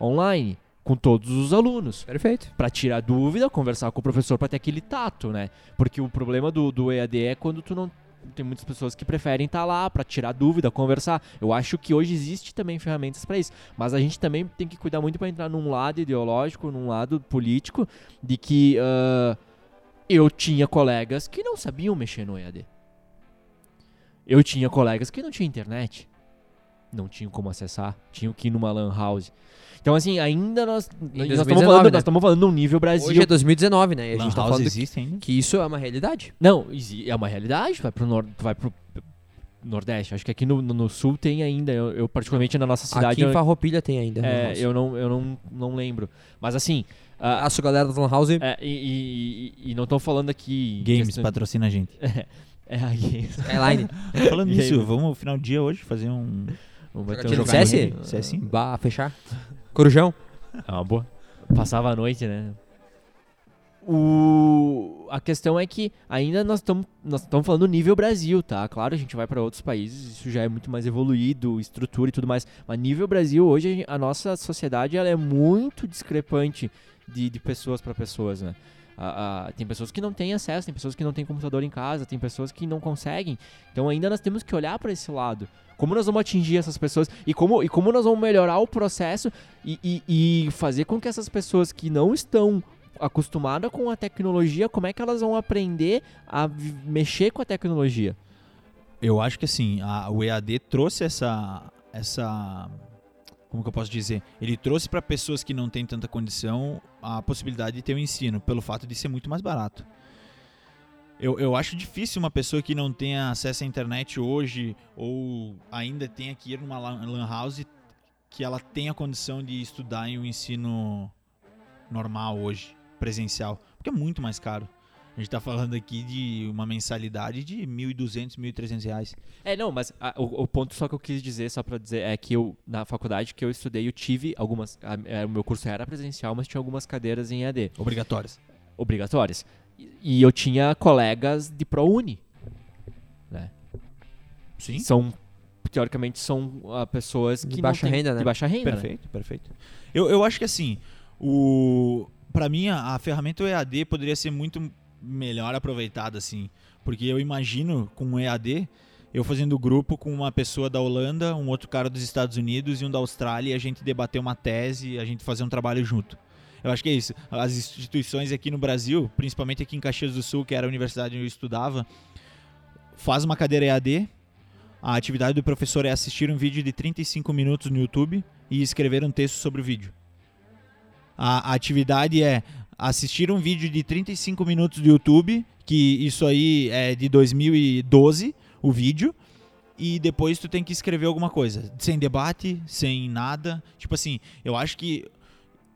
[SPEAKER 2] online, com todos os alunos
[SPEAKER 1] Perfeito.
[SPEAKER 2] para tirar dúvida, conversar com o professor para ter aquele tato, né? Porque o problema do, do EAD é quando tu não tem muitas pessoas que preferem estar lá para tirar dúvida, conversar. Eu acho que hoje existe também ferramentas para isso, mas a gente também tem que cuidar muito para entrar num lado ideológico, num lado político, de que ah, eu tinha colegas que não sabiam mexer no EAD. Eu tinha colegas que não tinham internet, não tinham como acessar, tinham que ir numa lan house. Então, assim, ainda nós. Nós estamos
[SPEAKER 1] 2019,
[SPEAKER 2] falando,
[SPEAKER 1] né?
[SPEAKER 2] nós estamos falando num nível Brasil.
[SPEAKER 1] Hoje é 2019, né? E a
[SPEAKER 3] Lan
[SPEAKER 1] gente tá
[SPEAKER 3] house
[SPEAKER 1] falando
[SPEAKER 3] existe ainda?
[SPEAKER 1] que isso é uma realidade.
[SPEAKER 2] Não, é uma realidade. Vai pro, nor tu vai pro Nordeste. Acho que aqui no, no- no Sul tem ainda. Eu, eu, particularmente na nossa cidade.
[SPEAKER 1] Aqui em
[SPEAKER 2] eu,
[SPEAKER 1] Farroupilha tem ainda.
[SPEAKER 2] é, eu não, eu não, não lembro. Mas assim. ah,
[SPEAKER 1] Abraço, galera da Lan House.
[SPEAKER 2] é, e, e- e- não estão falando aqui.
[SPEAKER 3] Games,
[SPEAKER 2] questão-
[SPEAKER 3] patrocina a gente.
[SPEAKER 2] É, a Games.
[SPEAKER 1] Skyline.
[SPEAKER 3] Falando
[SPEAKER 2] E aí,
[SPEAKER 3] nisso, vamos no final do dia hoje fazer um...
[SPEAKER 2] Vamos
[SPEAKER 1] Jogatina
[SPEAKER 2] um jogo
[SPEAKER 1] CS?
[SPEAKER 2] aí.
[SPEAKER 3] CS?
[SPEAKER 1] Bah, fechar. Corujão.
[SPEAKER 2] É uma boa. Passava a noite, né? O... A questão é que ainda nós estamos nós falando nível Brasil, tá? Claro, a gente vai para outros países, isso já é muito mais evoluído, estrutura e tudo mais. Mas nível Brasil, hoje a nossa sociedade ela é muito discrepante de, de pessoas para pessoas, né? A- a- tem pessoas que não têm acesso, tem pessoas que não têm computador em casa, tem pessoas que não conseguem. Então ainda nós temos que olhar para esse lado. Como nós vamos atingir essas pessoas e como, e como nós vamos melhorar o processo e, e, e fazer com que essas pessoas que não estão acostumadas com a tecnologia, como é que elas vão aprender a mexer com a tecnologia?
[SPEAKER 3] Eu acho que assim, a- o EAD trouxe essa essa como que eu posso dizer? Ele trouxe para pessoas que não têm tanta condição a possibilidade de ter o ensino, pelo fato de ser muito mais barato. Eu, eu acho difícil uma pessoa que não tenha acesso à internet hoje ou ainda tenha que ir numa lan house que ela tenha condição de estudar em um ensino normal hoje, presencial, porque é muito mais caro. A gente tá falando aqui de uma mensalidade de R$ 1.200, 1.300 reais.
[SPEAKER 2] É, não, mas a- o, o ponto só que eu quis dizer, só pra dizer, é que eu, na faculdade que eu estudei, eu tive algumas. a- é, o meu curso era presencial, mas tinha algumas cadeiras em AD,
[SPEAKER 3] Obrigatórias.
[SPEAKER 2] obrigatórias. E, e eu tinha colegas de ProUni. Né?
[SPEAKER 3] Sim.
[SPEAKER 2] São, teoricamente, são ah, pessoas que
[SPEAKER 1] De
[SPEAKER 2] não
[SPEAKER 1] baixa
[SPEAKER 2] têm-
[SPEAKER 1] renda, né?
[SPEAKER 2] De baixa renda. né?
[SPEAKER 3] Perfeito, perfeito. Eu, eu acho que assim, o para mim a, a ferramenta EAD poderia ser muito melhor aproveitada, assim. Porque eu imagino com o EAD, eu fazendo grupo com uma pessoa da Holanda, um outro cara dos Estados Unidos e um da Austrália, e a gente debater uma tese, a gente fazer um trabalho junto. Eu acho que é isso. As instituições aqui no Brasil, principalmente aqui em Caxias do Sul, que era a universidade onde eu estudava, faz uma cadeira EAD. A atividade do professor é assistir um vídeo de 35 minutos no YouTube e escrever um texto sobre o vídeo. A atividade é assistir um vídeo de 35 minutos do YouTube, que isso aí é de 2012, o vídeo, e depois tu tem que escrever alguma coisa, sem debate, sem nada. Tipo assim, eu acho que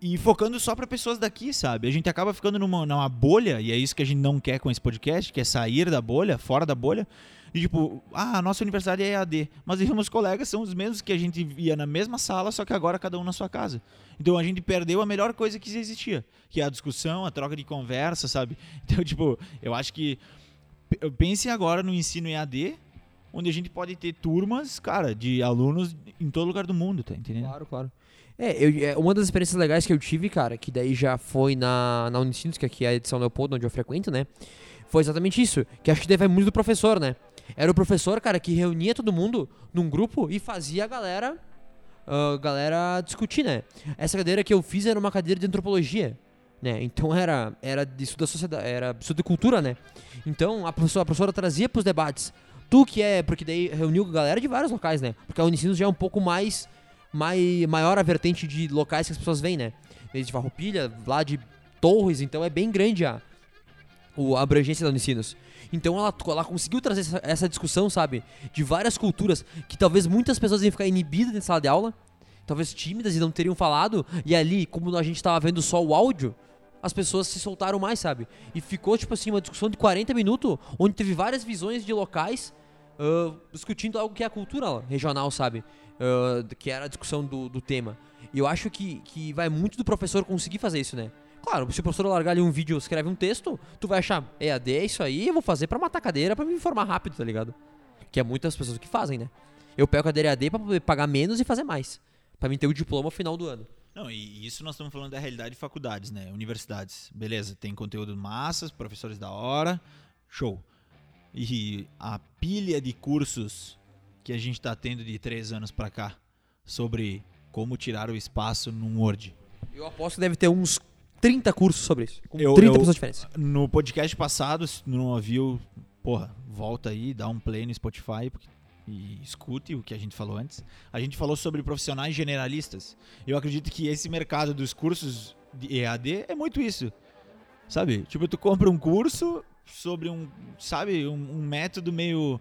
[SPEAKER 3] e focando só para pessoas daqui, sabe? A gente acaba ficando numa, numa bolha, e é isso que a gente não quer com esse podcast, que é sair da bolha, fora da bolha. E tipo, ah, a nossa universidade é EAD, mas os meus colegas são os mesmos que a gente ia na mesma sala, só que agora cada um na sua casa. Então a gente perdeu a melhor coisa que existia, que é a discussão, a troca de conversa, sabe? Então, tipo, eu acho que pense agora no ensino EAD, onde a gente pode ter turmas, cara, de alunos em todo lugar do mundo, tá entendendo?
[SPEAKER 1] Claro, claro. É, eu, é, uma das experiências legais que eu tive, cara, que daí já foi na, na Unicinos, que aqui é a edição Leopoldo, onde eu frequento, né? Foi exatamente isso. Que acho que daí vai muito do professor, né? Era o professor, cara, que reunia todo mundo num grupo e fazia a galera, uh, galera discutir, né? Essa cadeira que eu fiz era uma cadeira de antropologia, né? Então era, era de estudo da sociedade, era estudo de cultura, né? Então a professora, a professora trazia pros debates. Tu que é, porque daí reuniu galera de vários locais, né? Porque a Unicinos já é um pouco mais mai, maior a vertente de locais que as pessoas vêm, né? Desde Farroupilha, lá de Torres, então é bem grande a, a abrangência da Unicinos. Então ela, ela conseguiu trazer essa, essa, discussão, sabe? De várias culturas que talvez muitas pessoas iam ficar inibidas na sala de aula, talvez tímidas e não teriam falado, e ali, como a gente estava vendo só o áudio, as pessoas se soltaram mais, sabe? E ficou, tipo assim, uma discussão de 40 minutos, onde teve várias visões de locais uh, discutindo algo que é a cultura regional, sabe? uh, que era a discussão do, do tema. E eu acho que, que vai muito do professor conseguir fazer isso, né? Claro, se o professor largar ali um vídeo, escreve um texto, tu vai achar, EAD é isso aí, eu vou fazer para matar a cadeira, para me informar rápido, tá ligado? Que é muitas pessoas que fazem, né? Eu pego a cadeira EAD para poder pagar menos e fazer mais, para mim ter o diploma no final do ano.
[SPEAKER 3] Não, e isso nós estamos falando da realidade de faculdades, né? Universidades. Beleza, tem conteúdo massas, professores da hora, show. E a pilha de cursos que a gente está tendo de três anos para cá sobre como tirar o espaço num Word.
[SPEAKER 1] Eu aposto que deve ter uns 30 cursos sobre isso. Com eu, 30 eu, pessoas diferentes.
[SPEAKER 3] No podcast passado, se não ouviu, porra, volta aí, dá um play no Spotify e escute o que a gente falou antes. A gente falou sobre profissionais generalistas. Eu acredito que esse mercado dos cursos de EAD é muito isso. Sabe? Tipo, tu compra um curso sobre um, sabe, um, um método meio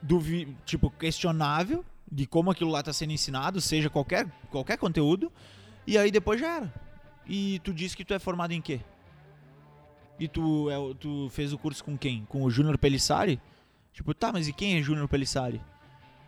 [SPEAKER 3] duvi tipo, questionável de como aquilo lá está sendo ensinado, seja qualquer, qualquer conteúdo, e aí depois já era. E tu disse que tu é formado em quê? E tu, é, tu fez o curso com quem? Com o Júnior Pelissari? Tipo, tá, mas e quem é Júnior Pelissari?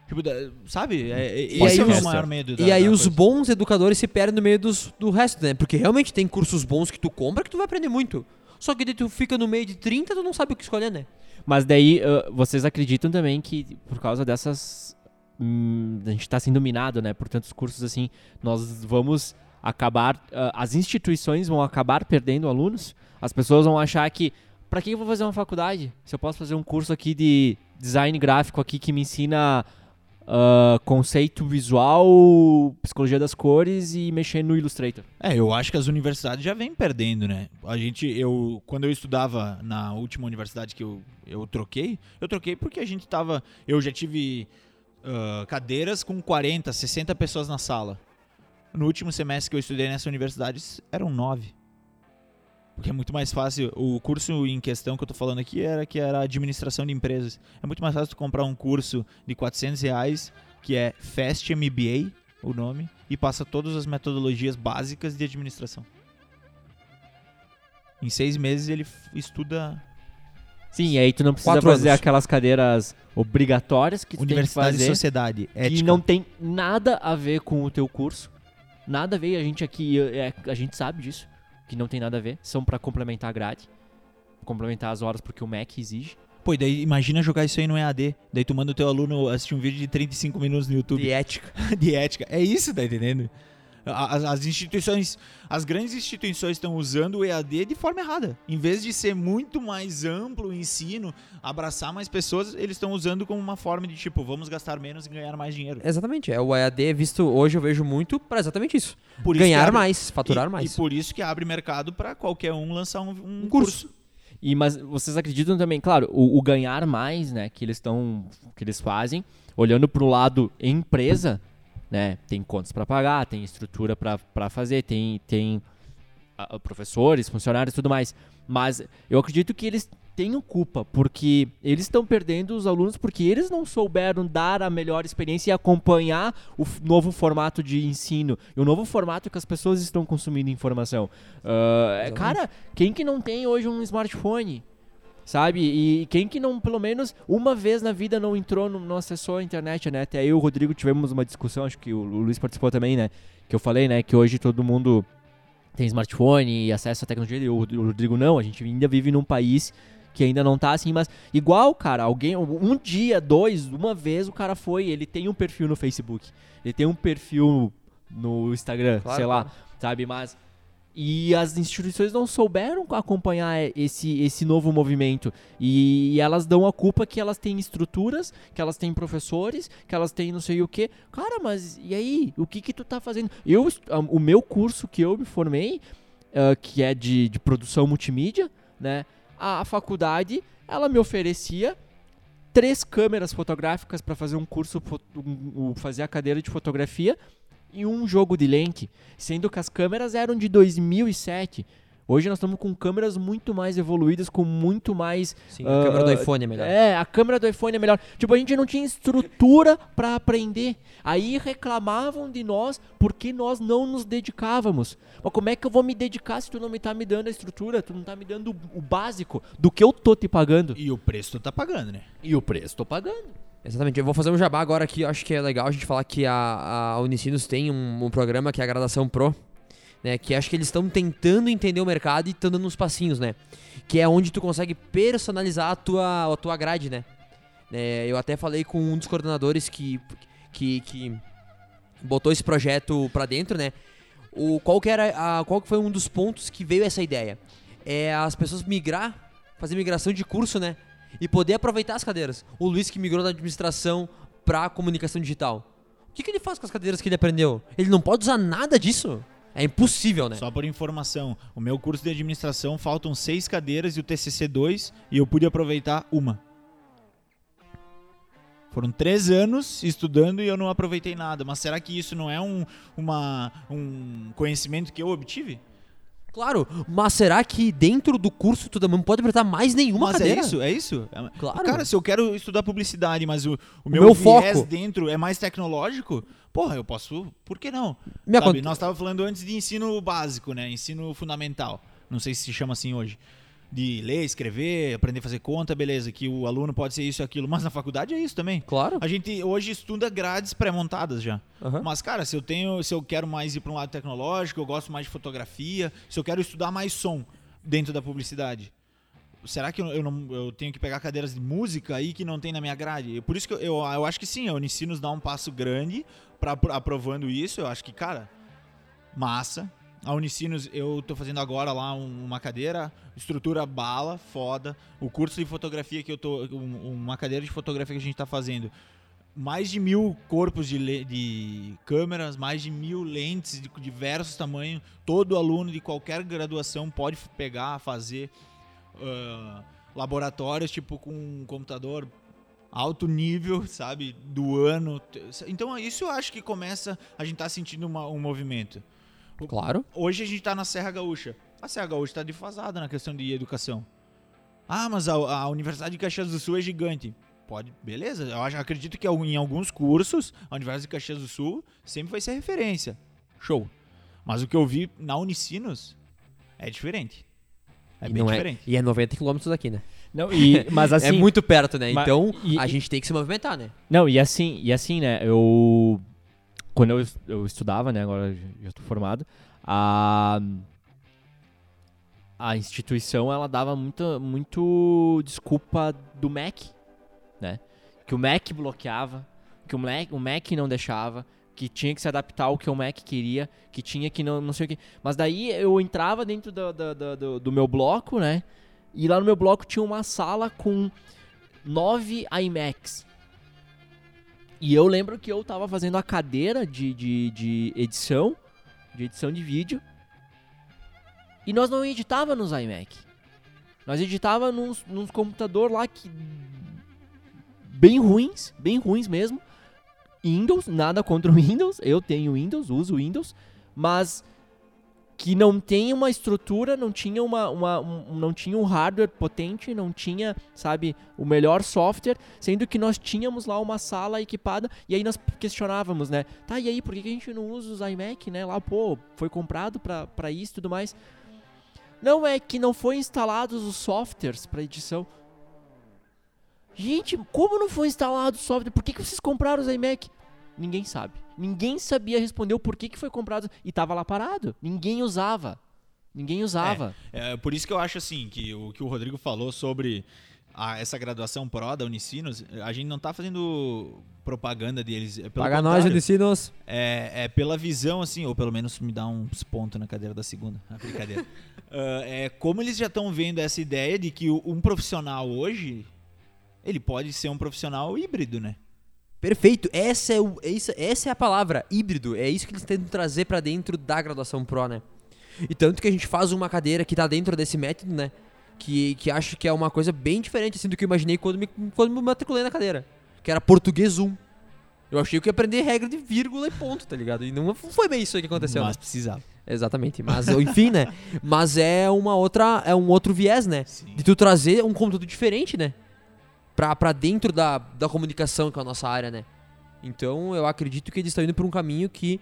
[SPEAKER 3] Tipo, sabe? É, é,
[SPEAKER 1] esse aí, é o maior medo. Da, e aí os bons educadores se perdem no meio dos, do resto, né? Porque realmente tem cursos bons que tu compra que tu vai aprender muito. Só que daí tu fica no meio de 30, tu não sabe o que escolher, né?
[SPEAKER 2] Mas daí, uh, vocês acreditam também que por causa dessas. Hum, a gente está sendo minado, né? Por tantos cursos assim, nós vamos acabar. Uh, as instituições vão acabar perdendo alunos. As pessoas vão achar que. Para que eu vou fazer uma faculdade? Se eu posso fazer um curso aqui de design gráfico aqui que me ensina uh, conceito visual, psicologia das cores e mexer no Illustrator.
[SPEAKER 3] É, eu acho que as universidades já vêm perdendo, né? A gente, eu, quando eu estudava na última universidade que eu, eu troquei, eu troquei porque a gente tava, eu já tive uh, cadeiras com 40, 60 pessoas na sala. No último semestre que eu estudei nessa universidade, eram nove. Porque é muito mais fácil. O curso em questão que eu tô falando aqui era que era administração de empresas. É muito mais fácil tu comprar um curso de 400 reais, que é Fast MBA, o nome, e passa todas as metodologias básicas de administração. Em seis meses ele estuda.
[SPEAKER 2] Sim, e aí tu não precisa fazer anos. aquelas cadeiras obrigatórias que tu
[SPEAKER 3] Universidade
[SPEAKER 2] tem que fazer,
[SPEAKER 3] e Sociedade, ética.
[SPEAKER 2] que não tem nada a ver com o teu curso. Nada a ver, a gente aqui, é, a gente sabe disso que não tem nada a ver, são para complementar a grade, complementar as horas porque o MEC exige.
[SPEAKER 3] Pô, e daí imagina jogar isso aí no EAD. Daí tu manda o teu aluno assistir um vídeo de 35 minutos no YouTube.
[SPEAKER 1] De ética.
[SPEAKER 3] de ética. É isso, tá entendendo? As, as instituições, as grandes instituições estão usando o EAD de forma errada. Em vez de ser muito mais amplo o ensino, abraçar mais pessoas, eles estão usando como uma forma de tipo, vamos gastar menos e ganhar mais dinheiro.
[SPEAKER 1] Exatamente. É, o EAD é visto hoje, eu vejo muito pra exatamente isso.
[SPEAKER 3] Por isso
[SPEAKER 1] Ganhar
[SPEAKER 3] abre-
[SPEAKER 1] mais, faturar
[SPEAKER 3] e,
[SPEAKER 1] mais.
[SPEAKER 3] E por isso que abre mercado para qualquer um lançar um, um
[SPEAKER 1] Um curso.
[SPEAKER 3] curso.
[SPEAKER 2] E mas vocês acreditam também, claro, o, o ganhar mais, né, que eles estão que eles fazem, olhando pro lado empresa, né, tem contas para pagar, tem estrutura para fazer, tem tem professores, funcionários, tudo mais. Mas eu acredito que eles tenham culpa, porque eles estão perdendo os alunos porque eles não souberam dar a melhor experiência e acompanhar o novo formato de ensino e o novo formato que as pessoas estão consumindo informação.
[SPEAKER 1] Exatamente.
[SPEAKER 2] cara, quem que não tem hoje um smartphone? Sabe? E quem que não, pelo menos, uma vez na vida não entrou, não, não acessou a internet, né? Até eu e o Rodrigo tivemos uma discussão, acho que o, o Luiz participou também, né? Que eu falei, né? Que hoje todo mundo tem smartphone e acesso à tecnologia, e o, o Rodrigo não. A gente ainda vive num país que ainda não tá assim, mas igual, cara, alguém, um dia, dois, uma vez o cara foi, ele tem um perfil no Facebook, ele tem um perfil no Instagram,
[SPEAKER 1] Claro,
[SPEAKER 2] sei lá, sabe? Mas e as instituições não souberam acompanhar esse, esse novo movimento. E, elas dão a culpa que elas têm estruturas, que elas têm professores, que elas têm não sei o que. Cara, mas e aí? O que que tu tá fazendo? Eu, o meu curso que eu me formei, ah, que é de, de produção multimídia, né? A, a faculdade, ela me oferecia três câmeras fotográficas para fazer um curso, fazer a cadeira de fotografia e um jogo de lente, sendo que as câmeras eram de 2007. Hoje nós estamos com câmeras muito mais evoluídas, com muito mais.
[SPEAKER 1] Sim, a câmera do
[SPEAKER 2] ah,
[SPEAKER 1] iPhone é melhor.
[SPEAKER 2] É, a câmera do iPhone é melhor. Tipo, a gente não tinha estrutura pra aprender. Aí reclamavam de nós porque nós não nos dedicávamos. Mas como é que eu vou me dedicar se tu não me tá me dando a estrutura? Tu não tá me dando o- o básico do que eu tô te pagando?
[SPEAKER 3] E o preço tu tá pagando, né?
[SPEAKER 2] E o preço tô pagando.
[SPEAKER 1] Exatamente. Eu vou fazer um jabá agora aqui. Acho que é legal a gente falar que a, a Unicinos tem um, um programa que é a Graduação Pro, né? Que acho que eles estão tentando entender o mercado e estão dando uns passinhos, né? Que é onde tu consegue personalizar a tua, a tua grade, né? É, eu até falei com um dos coordenadores que, que, que botou esse projeto pra dentro, né? O, qual, que era a, qual que foi um dos pontos que veio essa ideia? É as pessoas migrar, fazer migração de curso, né? E poder aproveitar as cadeiras. O Luiz que migrou da administração pra comunicação digital. O que, que ele faz com as cadeiras que ele aprendeu? Ele não pode usar nada disso? É impossível, né?
[SPEAKER 3] Só por informação, o meu curso de administração faltam seis cadeiras e o TCC 2 e eu pude aproveitar uma. Foram três anos estudando e eu não aproveitei nada. Mas será que isso não é um, uma, um conhecimento que eu obtive?
[SPEAKER 1] Claro, mas será que dentro do curso tu também não pode aproveitar mais nenhuma
[SPEAKER 3] mas
[SPEAKER 1] cadeira?
[SPEAKER 3] é isso, é isso. É-
[SPEAKER 1] Claro.
[SPEAKER 3] Cara, se eu quero estudar publicidade, mas o, o meu,
[SPEAKER 1] meu
[SPEAKER 3] viés
[SPEAKER 1] foco.
[SPEAKER 3] dentro é mais tecnológico, porra, eu posso. Por que não? Sabe,
[SPEAKER 1] aconte-
[SPEAKER 3] Nós estávamos falando antes de ensino básico, né? Ensino fundamental. Não sei se se chama assim hoje. De ler, escrever, aprender a fazer conta, beleza. Que o aluno pode ser isso e aquilo. Mas na faculdade é isso também.
[SPEAKER 1] Claro.
[SPEAKER 3] A gente hoje estuda grades pré-montadas já.
[SPEAKER 1] Aham.
[SPEAKER 3] Mas, cara, se eu tenho. Se eu quero mais ir para um lado tecnológico, eu gosto mais de fotografia, se eu quero estudar mais som dentro da publicidade. Será que eu, eu não, eu tenho que pegar cadeiras de música aí que não tem na minha grade? Por isso que eu, eu, eu acho que sim, a Unicinos dá um passo grande para aprovando isso. Eu acho que, cara, massa. A Unicinos, eu tô fazendo agora lá um- uma cadeira, estrutura bala, foda. O curso de fotografia que eu tô. um- uma cadeira de fotografia que a gente tá fazendo. Mais de mil corpos de, de câmeras, mais de mil lentes de diversos tamanhos. Todo aluno de qualquer graduação pode pegar, fazer ah, laboratórios, tipo com um computador alto nível, sabe? Do ano. Então, isso eu acho que começa. A gente tá sentindo uma- um movimento.
[SPEAKER 1] Claro.
[SPEAKER 3] Hoje a gente tá na Serra Gaúcha. A Serra Gaúcha tá defasada na questão de educação. Ah, mas a, a Universidade de Caxias do Sul é gigante. Pode, beleza. Eu acho, acredito que em alguns cursos, a Universidade de Caxias do Sul sempre vai ser referência. Show. Mas o que eu vi na Unicinos é diferente. É
[SPEAKER 1] e,
[SPEAKER 3] bem
[SPEAKER 1] não é,
[SPEAKER 3] diferente.
[SPEAKER 1] e é 90 quilômetros daqui, né?
[SPEAKER 2] Não, e, mas assim.
[SPEAKER 1] é muito perto, né?
[SPEAKER 2] mas-
[SPEAKER 1] Então
[SPEAKER 2] e-
[SPEAKER 1] a gente tem que se movimentar, né?
[SPEAKER 2] Não, e assim, e assim, né? Eu. Quando eu, eu estudava, né? Agora já- tô formado. A. A instituição, ela dava muita, muito desculpa do MEC, né? Que o MEC bloqueava, que o MEC, o MEC não deixava. que tinha que se adaptar ao que o Mac queria, que tinha que não, não sei o que. Mas daí eu entrava dentro do, do, do, do meu bloco, né? E lá no meu bloco tinha uma sala com nove iMacs. E eu lembro que eu tava fazendo a cadeira de, de, de edição, de edição de vídeo. E nós não editava nos iMac. Nós editava nos, nos computador lá que bem ruins, bem ruins mesmo. Windows, nada contra o Windows, eu tenho Windows, uso Windows, mas que não tem uma estrutura, não tinha uma, uma um, não tinha um hardware potente, não tinha, sabe, o melhor software, sendo que nós tínhamos lá uma sala equipada e aí nós questionávamos, né? Tá, e aí por que a gente não usa os iMac, né? Lá, pô, foi comprado para isso e tudo mais. Não é que não foi instalados os softwares para edição. Gente, como não foi instalado o software? Por que, que vocês compraram os iMac? Ninguém sabe. Ninguém sabia responder o porquê que foi comprado e tava lá parado. Ninguém usava. Ninguém usava.
[SPEAKER 3] É, é, por isso que eu acho assim que o que o Rodrigo falou sobre a, essa graduação Pro da Unicinos, a gente não tá fazendo propaganda deles. É
[SPEAKER 1] Paga nós, Unicinos.
[SPEAKER 3] É, é pela visão, assim, ou pelo menos me dá uns pontos na cadeira da segunda. Ah, brincadeira. uh, é como eles já estão vendo essa ideia de que um profissional hoje ele pode ser um profissional híbrido, né?
[SPEAKER 1] Perfeito. Essa é, o, essa, essa é a palavra, híbrido. É isso que eles tentam trazer para dentro da graduação Pro, né? E tanto que a gente faz uma cadeira que tá dentro desse método, né? Que, que acho que é uma coisa bem diferente assim, do que eu imaginei quando me, quando me matriculei na cadeira. Que era português 1. Eu achei que ia aprender regra de vírgula e ponto, tá ligado? E não foi bem isso aí que aconteceu.
[SPEAKER 3] Mas
[SPEAKER 1] né?
[SPEAKER 3] precisava.
[SPEAKER 1] Exatamente. Mas, enfim, né? Mas é uma outra. É um outro viés, né?
[SPEAKER 3] Sim.
[SPEAKER 1] De tu trazer um conteúdo diferente, né? Pra, pra dentro da, da comunicação, que é a nossa área, né? Então eu acredito que eles estão indo por um caminho que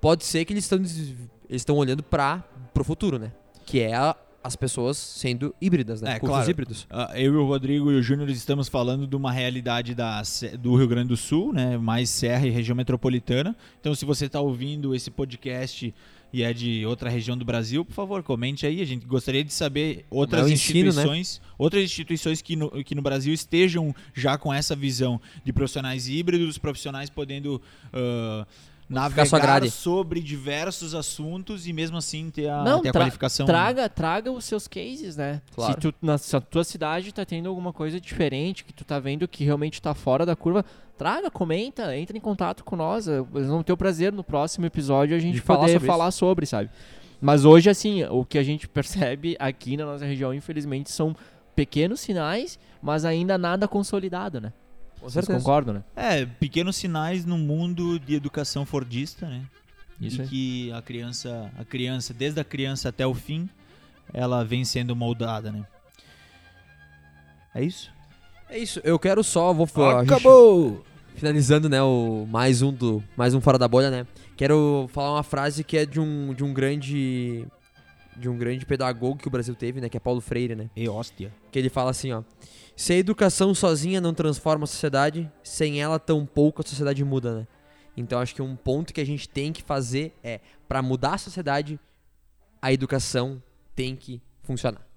[SPEAKER 1] pode ser que eles estão eles estão olhando para pro futuro, né? Que é a, as pessoas sendo híbridas, né?
[SPEAKER 3] É,
[SPEAKER 1] Cursos
[SPEAKER 3] claro.
[SPEAKER 1] híbridos.
[SPEAKER 3] Uh, eu e o Rodrigo e o Júnior estamos falando de uma realidade da, do Rio Grande do Sul, né? Mais Serra e região metropolitana. Então, se você está ouvindo esse podcast e é de outra região do Brasil, por favor, comente aí. A gente gostaria de saber outras
[SPEAKER 1] É ensino, né?
[SPEAKER 3] instituições, outras instituições que no, que no Brasil estejam já com essa visão de profissionais híbridos, profissionais podendo uh,
[SPEAKER 1] Modificar sua
[SPEAKER 3] navegar
[SPEAKER 1] grade.
[SPEAKER 3] sobre diversos assuntos e mesmo assim ter a,
[SPEAKER 2] Não,
[SPEAKER 3] ter a
[SPEAKER 2] tra-
[SPEAKER 3] qualificação.
[SPEAKER 2] Traga, traga os seus cases, né?
[SPEAKER 1] Claro.
[SPEAKER 2] Se tu na se a tua cidade tá tendo alguma coisa diferente, que tu tá vendo que realmente tá fora da curva, traga, comenta, entra em contato com nós. vamos ter o prazer no próximo episódio a gente
[SPEAKER 1] De falar
[SPEAKER 2] poder
[SPEAKER 1] sobre
[SPEAKER 2] falar sobre, sabe? Mas hoje, assim, o que a gente percebe aqui na nossa região, infelizmente, são pequenos sinais, mas ainda nada consolidado, né?
[SPEAKER 1] Com
[SPEAKER 2] Vocês
[SPEAKER 1] certeza.
[SPEAKER 2] concordam, né?
[SPEAKER 3] É, pequenos sinais no mundo de educação fordista, né?
[SPEAKER 2] Isso
[SPEAKER 3] e
[SPEAKER 2] aí.
[SPEAKER 3] que a criança, a criança, desde a criança até o fim, ela vem sendo moldada, né? É isso?
[SPEAKER 1] É isso. Eu quero só, vou gente-
[SPEAKER 3] Acabou!
[SPEAKER 1] finalizando, né, o mais um do mais um fora da bolha, né? Quero falar uma frase que é de um de um grande de um grande pedagogo que o Brasil teve, né, que é Paulo Freire, né?
[SPEAKER 3] E hóstia.
[SPEAKER 1] Que ele fala assim, ó: Se a educação sozinha não transforma a sociedade, sem ela tampouco a sociedade muda, né? Então acho que um ponto que a gente tem que fazer é para mudar a sociedade, a educação tem que funcionar.